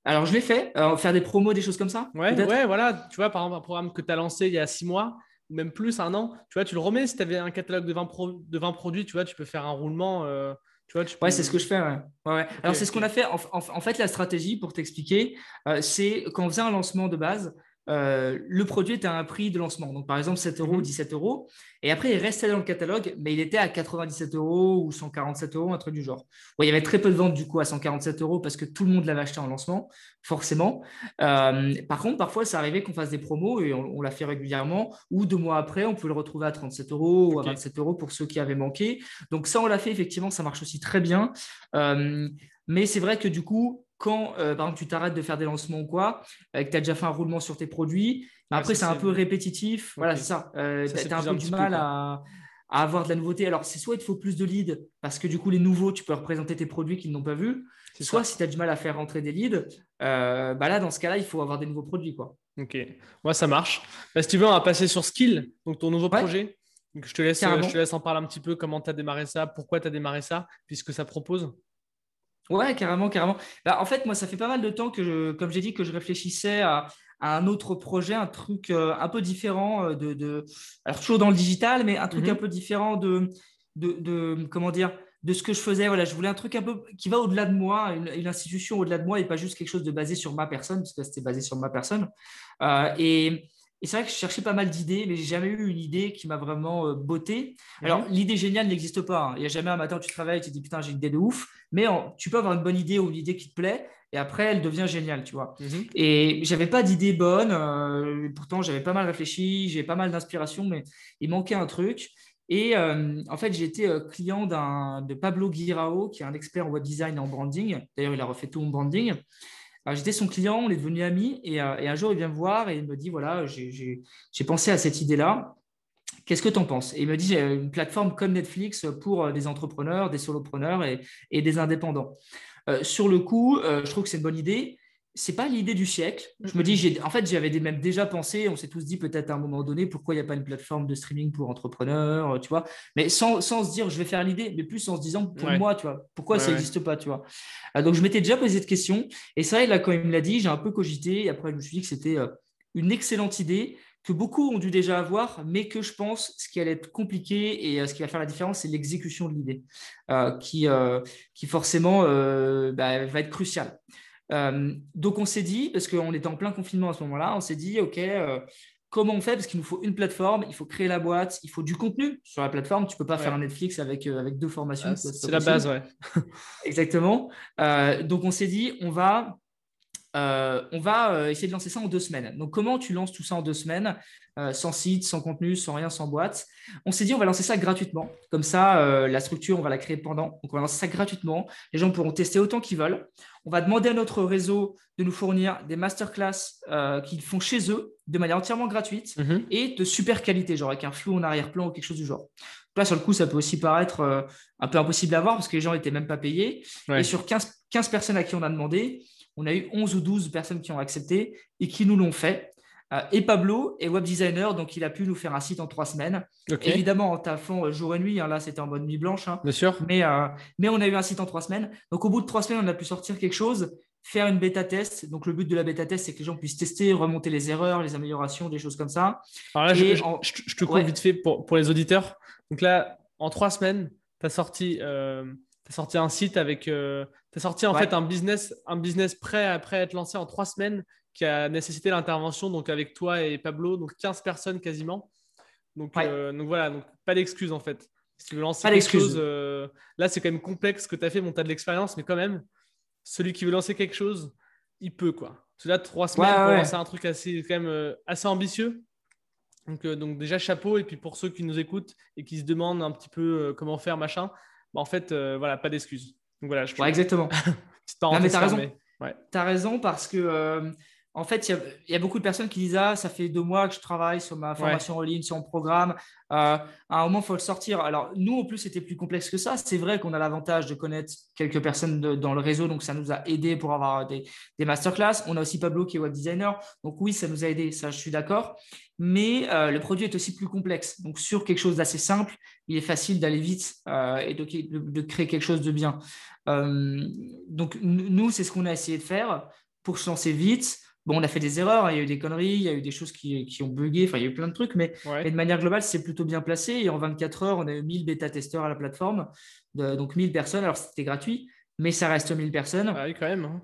Alors je l'ai fait, euh, faire des promos, des choses comme ça. Ouais, ouais, voilà. Tu vois, par exemple, un programme que tu as lancé il y a six mois, ou même plus, un an, tu vois, tu le remets. Si tu avais un catalogue de 20, de 20 produits, tu vois, tu peux faire un roulement. Euh, tu vois, tu Ouais, c'est ce que je fais. Ouais. Alors, c'est ce qu'on a fait. En, fait, la stratégie, pour t'expliquer, c'est quand on faisait un lancement de base, euh, le produit était à un prix de lancement. Donc, par exemple, 7 euros, 17 mhm. euros. Et après, il restait dans le catalogue, mais il était à 97 euros ou 147 euros, un truc du genre. il y avait très peu de ventes du coup à 147 euros parce que tout le monde l'avait acheté en lancement, forcément. Euh, par contre, parfois, ça arrivait qu'on fasse des promos et on, l'a fait régulièrement. Ou deux mois après, on peut le retrouver à 37 euros ou à 27 euros pour ceux qui avaient manqué. Donc, ça, on l'a fait effectivement, ça marche aussi très bien. Euh, mais c'est vrai que du coup, quand, euh, par exemple, tu t'arrêtes de faire des lancements ou quoi, euh, que tu as déjà fait un roulement sur tes produits, après, c'est un peu répétitif. Voilà, c'est ça. Euh, tu as un peu du mal à, avoir de la nouveauté. Alors, c'est soit il te faut plus de leads, parce que du coup, les nouveaux, tu peux représenter tes produits qu'ils n'ont pas vus. Soit si tu as du mal à faire rentrer des leads, bah là, dans ce cas-là, il faut avoir des nouveaux produits. Quoi. Ok, moi, ça marche. Bah, si tu veux, on va passer sur Skill, donc ton nouveau projet. je, te laisse, je te laisse en parler un petit peu, comment tu as démarré ça, pourquoi tu as démarré ça, puisque ça propose. Ouais, carrément, carrément. Bah, en fait, moi, ça fait pas mal de temps que, je, comme j'ai dit, que je réfléchissais à, un autre projet, un truc euh, un peu différent euh, de, alors toujours dans le digital, mais un truc un mhm. peu différent de, de, comment dire, de ce que je faisais. Voilà, je voulais un truc un peu qui va au-delà de moi, une, institution au-delà de moi et pas juste quelque chose de basé sur ma personne, parce que c'était basé sur ma personne. Euh, et et c'est vrai que je cherchais pas mal d'idées, mais j'ai jamais eu une idée qui m'a vraiment euh, botté. Alors, l'idée géniale n'existe pas. Hein. Il n'y a jamais un matin où tu travailles et tu te dis putain, j'ai une idée de ouf. Mais tu peux avoir une bonne idée ou une idée qui te plaît et après, elle devient géniale, tu vois. Mhm. Et j'avais pas d'idée bonne. Euh, pourtant, j'avais pas mal réfléchi, j'ai pas mal d'inspiration, mais il manquait un truc. Et euh, en fait, j'étais client de Pablo Guirao, qui est un expert en web design et en branding. D'ailleurs, il a refait tout mon branding. J'étais son client, on est devenus amis, et, euh, et, un jour, il vient me voir et il me dit, voilà, j'ai pensé à cette idée-là. Qu'est-ce que tu en penses? Et il me dit, j'ai une plateforme comme Netflix pour euh, des entrepreneurs, des solopreneurs et, et des indépendants. Euh, sur le coup, je trouve que c'est une bonne idée c'est pas l'idée du siècle. Je me dis, j'ai, en fait, j'avais même déjà pensé, on s'est tous dit peut-être à un moment donné, pourquoi il n'y a pas une plateforme de streaming pour entrepreneurs, tu vois. Mais sans, sans, se dire, je vais faire l'idée, mais plus en se disant, pour moi, tu vois, pourquoi ça n'existe pas, tu vois. Euh, donc, je m'étais déjà posé cette question. Et ça, là, quand il me l'a dit, j'ai un peu cogité. Et après, je me suis dit que c'était euh, une excellente idée que beaucoup ont dû déjà avoir, mais que je pense ce qui allait être compliqué et euh, ce qui va faire la différence, c'est l'exécution de l'idée, qui, qui forcément bah, va être cruciale. Euh, donc on s'est dit, parce qu'on était en plein confinement à ce moment-là, on s'est dit, OK, euh, comment on fait? Parce qu'il nous faut une plateforme, il faut créer la boîte, il faut du contenu sur la plateforme. Tu ne peux pas faire un Netflix avec, euh, avec deux formations. Ah, c'est la base, ouais. (laughs) Exactement. donc on s'est dit, on va on va essayer de lancer ça en deux semaines. Donc, comment tu lances tout ça en deux semaines, sans site, sans contenu, sans rien, sans boîte? On s'est dit, on va lancer ça gratuitement. Comme ça, la structure, on va la créer pendant. Donc, on va lancer ça gratuitement. Les gens pourront tester autant qu'ils veulent. On va demander à notre réseau de nous fournir des masterclass euh, qu'ils font chez eux de manière entièrement gratuite mhm. et de super qualité, genre avec un flou en arrière-plan ou quelque chose du genre. Là, sur le coup, ça peut aussi paraître euh, un peu impossible à voir parce que les gens n'étaient même pas payés. Et sur 15, 15 personnes à qui on a demandé, on a eu 11 ou 12 personnes qui ont accepté et qui nous l'ont fait. Euh, et Pablo est web designer, donc il a pu nous faire un site en trois semaines. Évidemment, en taffant euh, jour et nuit, hein, là c'était en mode nuit blanche. Hein. Bien sûr. Mais, euh, mais on a eu un site en trois semaines. Donc au bout de trois semaines, on a pu sortir quelque chose faire une bêta test. Donc, le but de la bêta test, c'est que les gens puissent tester, remonter les erreurs, les améliorations, des choses comme ça. Alors là, je, te coupe vite fait pour, pour, les auditeurs. Donc là, en trois semaines, tu as sorti, euh, sorti un site avec. Euh, tu as sorti en fait un business, un business prêt après être lancé en trois semaines qui a nécessité l'intervention donc avec toi et Pablo, donc 15 personnes quasiment. Donc, euh, donc voilà, donc pas d'excuses en fait. Si tu veux lancer quelque chose, euh, là c'est quand même complexe ce que tu as fait, bon, tu as de l'expérience, mais quand même, celui qui veut lancer quelque chose, il peut quoi. Parce là, trois semaines pour lancer un truc assez, quand même, assez ambitieux. Donc, donc déjà chapeau, et puis pour ceux qui nous écoutent et qui se demandent un petit peu comment faire, machin, en fait, voilà, pas d'excuses. Donc voilà, je... exactement. (laughs) non, mais tu as raison. Tu as raison parce que en fait, il y, a beaucoup de personnes qui disent Ah, ça fait deux mois que je travaille sur ma formation en ligne, sur mon programme. Euh, à un moment, il faut le sortir. Alors, nous, en plus, c'était plus complexe que ça. C'est vrai qu'on a l'avantage de connaître quelques personnes dans le réseau, donc ça nous a aidé pour avoir des, masterclass. On a aussi Pablo qui est web designer. Donc, oui, ça nous a aidé, ça, je suis d'accord. Mais euh, le produit est aussi plus complexe. Donc, sur quelque chose d'assez simple, il est facile d'aller vite euh, et de, de, créer quelque chose de bien. donc, nous, c'est ce qu'on a essayé de faire pour se lancer vite. Bon, on a fait des erreurs, hein. il y a eu des conneries, il y a eu des choses qui, ont bugué, enfin, il y a eu plein de trucs, mais, de manière globale, c'est plutôt bien placé. Et en 24 heures, on a eu 1000 bêta-testeurs à la plateforme, donc 1000 personnes. Alors, c'était gratuit, mais ça reste 1000 personnes. Ah oui, quand même. Hein.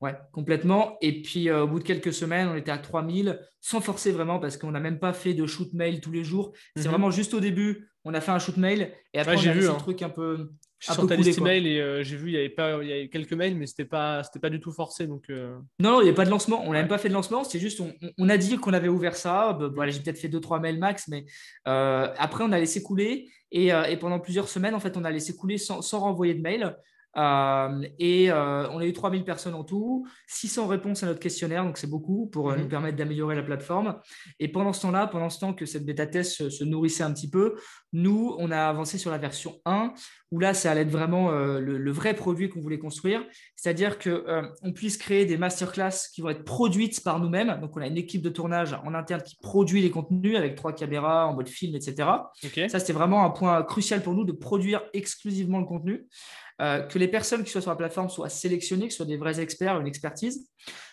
Ouais, complètement. Et puis, euh, au bout de quelques semaines, on était à 3000, sans forcer vraiment, parce qu'on n'a même pas fait de shoot mail tous les jours. C'est mhm. vraiment juste au début, on a fait un shoot mail, et après, on a vu, un hein. truc un peu, je suis sur ta liste email et euh, j'ai vu, il y avait pas, il y avait quelques mails, mais c'était pas, c'était pas du tout forcé. Donc, euh. Non, il n'y a pas de lancement. On n'a même pas fait de lancement. C'est juste, on, a dit qu'on avait ouvert ça. Bah, voilà, j'ai peut-être fait deux, trois mails max, mais euh, après, on a laissé couler. Et, et, pendant plusieurs semaines, en fait, on a laissé couler sans, sans renvoyer de mail. Euh, et euh, on a eu 3000 personnes en tout, 600 réponses à notre questionnaire, donc c'est beaucoup pour euh, nous mhm. permettre d'améliorer la plateforme. Et pendant ce temps-là, pendant ce temps que cette bêta test se, nourrissait un petit peu, nous, on a avancé sur la version 1, où là, ça allait être vraiment le, vrai produit qu'on voulait construire, c'est-à-dire qu'on puisse créer des masterclass qui vont être produites par nous-mêmes. Donc, on a une équipe de tournage en interne qui produit les contenus avec trois caméras en mode film, etc. Ça, c'était vraiment un point crucial pour nous de produire exclusivement le contenu. Euh, que les personnes qui soient sur la plateforme soient sélectionnées, que ce soient des vrais experts, une expertise,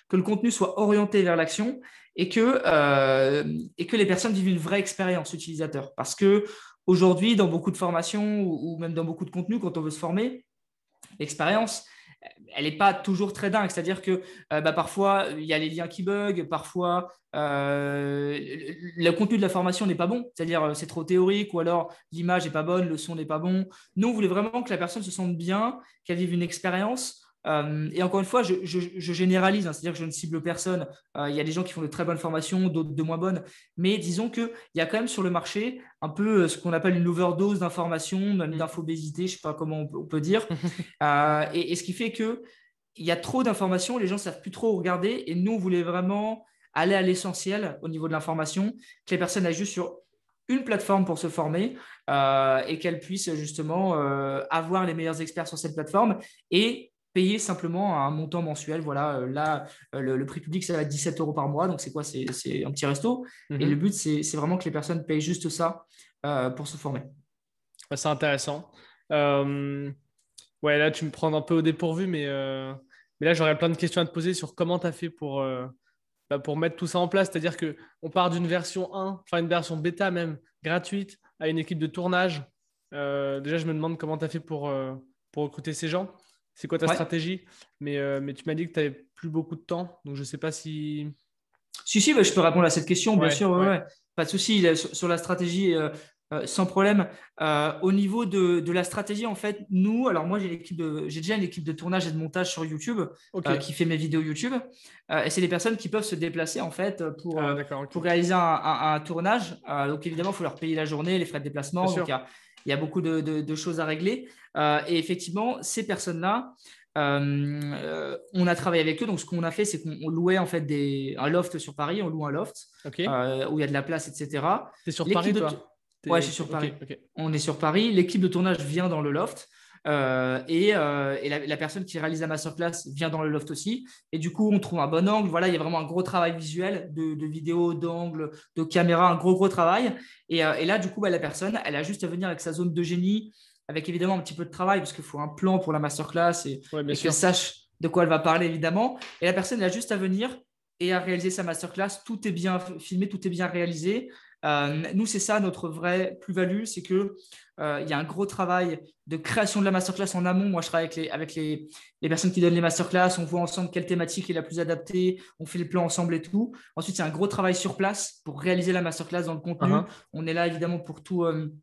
que le contenu soit orienté vers l'action et, que, euh, et que les personnes vivent une vraie expérience utilisateur. Parce que aujourd'hui, dans beaucoup de formations ou, même dans beaucoup de contenus, quand on veut se former, l'expérience, elle n'est pas toujours très dingue. C'est-à-dire que euh, bah, parfois, il y a les liens qui bug, parfois, euh, le contenu de la formation n'est pas bon. C'est-à-dire, euh, c'est trop théorique, ou alors l'image n'est pas bonne, le son n'est pas bon. Nous, on voulait vraiment que la personne se sente bien, qu'elle vive une expérience euh, et encore une fois, je, généralise, hein, c'est-à-dire que je ne cible personne. Euh, il y a des gens qui font de très bonnes formations, d'autres de moins bonnes. Mais disons qu'il y a quand même sur le marché un peu euh, ce qu'on appelle une overdose d'informations, même d'infobésité, je ne sais pas comment on peut, dire. (laughs) et, ce qui fait qu'il y a trop d'informations, les gens ne savent plus trop regarder. Et nous, on voulait vraiment aller à l'essentiel au niveau de l'information, que les personnes aillent juste sur une plateforme pour se former et qu'elles puissent justement avoir les meilleurs experts sur cette plateforme et payer simplement un montant mensuel. Voilà, euh, là, euh, le, prix public, ça va être 17 euros par mois. Donc, c'est quoi? C'est un petit resto. Et mhm. le but, c'est vraiment que les personnes payent juste ça euh, pour se former. C'est intéressant. ouais, là, tu me prends un peu au dépourvu, mais, mais là, j'aurais plein de questions à te poser sur comment tu as fait pour, bah, pour mettre tout ça en place. C'est-à-dire qu'on part d'une version 1, enfin une version bêta même, gratuite, à une équipe de tournage. déjà, je me demande comment tu as fait pour, pour recruter ces gens. C'est quoi ta stratégie? Mais, euh, mais tu m'as dit que tu n'avais plus beaucoup de temps, donc je ne sais pas si. Si, si, bah, je peux répondre à cette question, bien sûr. Pas de souci. Sur la stratégie, euh, euh, sans problème. au niveau de, de, la stratégie, en fait, nous, alors moi, j'ai déjà une équipe de tournage et de montage sur YouTube qui fait mes vidéos YouTube. et c'est des personnes qui peuvent se déplacer, en fait, pour, ah, pour réaliser un, un, tournage. donc, évidemment, il faut leur payer la journée, les frais de déplacement. Donc, il y a beaucoup de, choses à régler. Euh, et effectivement, ces personnes-là, euh, on a travaillé avec eux. Donc, ce qu'on a fait, c'est qu'on louait en fait des, un loft sur Paris. On loue un loft euh, où il y a de la place, etc. C'est sur Paris, toi Ouais, je suis sur Paris. On est sur Paris. L'équipe de tournage vient dans le loft. Euh, et, euh, la, personne qui réalise la masterclass vient dans le loft aussi. Et du coup, on trouve un bon angle. Voilà, il y a vraiment un gros travail visuel de, de vidéo, d'angle, de caméra, un gros, gros travail. Et, euh, là, du coup, bah, la personne, elle a juste à venir avec sa zone de génie avec évidemment un petit peu de travail parce qu'il faut un plan pour la masterclass et, qu'elle sache de quoi elle va parler, évidemment. Et la personne, elle a juste à venir et à réaliser sa masterclass. Tout est bien filmé, tout est bien réalisé. Euh, nous, c'est ça notre vraie plus-value, c'est que euh, il y a un gros travail de création de la masterclass en amont. Moi, je travaille avec les, avec les, les, personnes qui donnent les masterclass. On voit ensemble quelle thématique est la plus adaptée. On fait les plans ensemble et tout. Ensuite, il y a un gros travail sur place pour réaliser la masterclass dans le contenu. Uh-huh. On est là évidemment pour tout. Euh,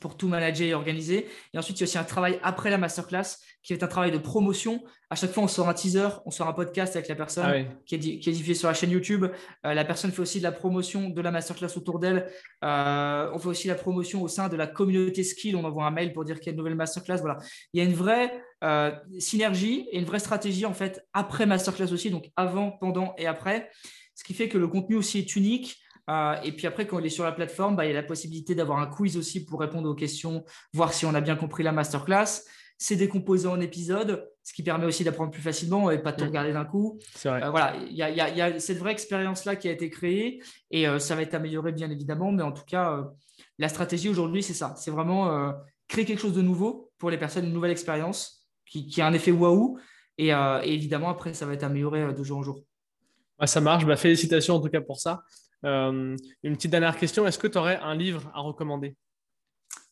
pour tout manager et organiser. Et ensuite, il y a aussi un travail après la masterclass qui est un travail de promotion. À chaque fois, on sort un teaser, on sort un podcast avec la personne ah qui, est, qui, est, diffusé sur la chaîne YouTube. Euh, la personne fait aussi de la promotion de la masterclass autour d'elle. Euh, on fait aussi la promotion au sein de la communauté skill. On envoie un mail pour dire qu'il y a une nouvelle masterclass. Voilà. Il y a une vraie euh, synergie et une vraie stratégie en fait après masterclass aussi, donc avant, pendant et après. Ce qui fait que le contenu aussi est unique. Euh, et puis après, quand il est sur la plateforme, bah, il y a la possibilité d'avoir un quiz aussi pour répondre aux questions, voir si on a bien compris la masterclass. C'est décomposé en épisodes, ce qui permet aussi d'apprendre plus facilement et pas tout mm. regarder d'un coup. Euh, voilà, il y, a cette vraie expérience-là qui a été créée et euh, ça va être amélioré bien évidemment, mais en tout cas, la stratégie aujourd'hui, c'est ça. C'est vraiment créer quelque chose de nouveau pour les personnes, une nouvelle expérience qui, a un effet waouh. Et, évidemment, après, ça va être amélioré de jour en jour. ça marche. Bah, félicitations en tout cas pour ça. Euh, une petite dernière question, est-ce que tu aurais un livre à recommander?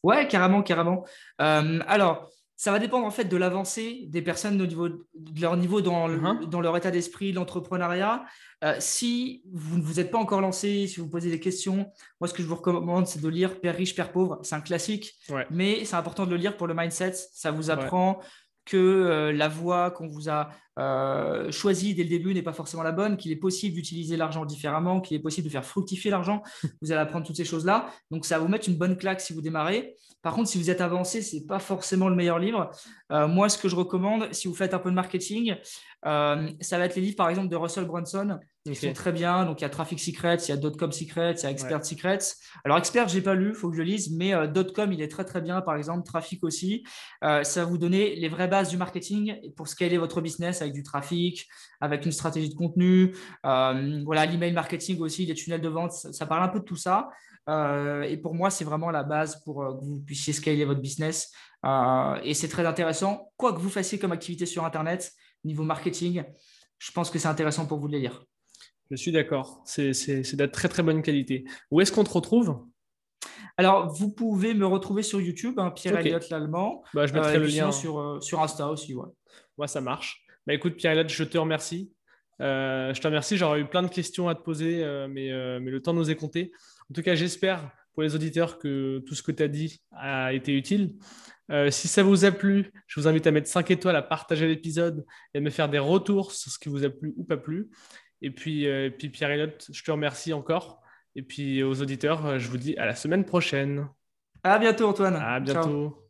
Ouais, carrément, carrément. Euh, alors, ça va dépendre en fait de l'avancée des personnes au niveau de leur niveau dans, uh-huh. dans leur état d'esprit, l'entrepreneuriat. Euh, si vous ne vous êtes pas encore lancé, si vous posez des questions, moi ce que je vous recommande c'est de lire Père riche, Père pauvre. C'est un classique, mais c'est important de le lire pour le mindset. Ça vous apprend que euh, la voie qu'on vous a euh, choisie dès le début n'est pas forcément la bonne, qu'il est possible d'utiliser l'argent différemment, qu'il est possible de faire fructifier l'argent. (laughs) Vous allez apprendre toutes ces choses-là. Donc, ça va vous mettre une bonne claque si vous démarrez. Par contre, si vous êtes avancé, ce n'est pas forcément le meilleur livre. Euh, moi, ce que je recommande, si vous faites un peu de marketing, ça va être les livres, par exemple, de Russell Brunson, qui sont très bien. Donc, il y a Traffic Secrets, il y a Dotcom Secrets, il y a Expert Secrets. Alors, Expert, je n'ai pas lu, il faut que je le lise, mais Dotcom, il est très, très bien, par exemple, Traffic aussi. ça va vous donner les vraies bases du marketing pour scaler votre business avec du trafic, avec une stratégie de contenu. Euh, voilà, l'email marketing aussi, les tunnels de vente, ça, parle un peu de tout ça. Euh, et pour moi, c'est vraiment la base pour euh, que vous puissiez scaler votre business. et c'est très intéressant. Quoi que vous fassiez comme activité sur Internet, niveau marketing, je pense que c'est intéressant pour vous de les lire. Je suis d'accord. C'est de très très bonne qualité. Où est-ce qu'on te retrouve? Alors, vous pouvez me retrouver sur YouTube, hein, Pierre Elliott l'Allemand. Bah, je mettrai le lien sur, sur Insta aussi. Ouais. Moi, ça marche. Bah, écoute, Pierre-Elliott, je te remercie. Euh, je te remercie. J'aurais eu plein de questions à te poser, euh, mais, euh, mais, le temps nous est compté. En tout cas, j'espère pour les auditeurs que tout ce que tu as dit a été utile. si ça vous a plu, je vous invite à mettre 5 étoiles, à partager l'épisode et à me faire des retours sur ce qui vous a plu ou pas plu. Et puis, puis Pierre-Elliott, je te remercie encore. Et puis aux auditeurs, je vous dis à la semaine prochaine. À bientôt, Antoine. À bientôt.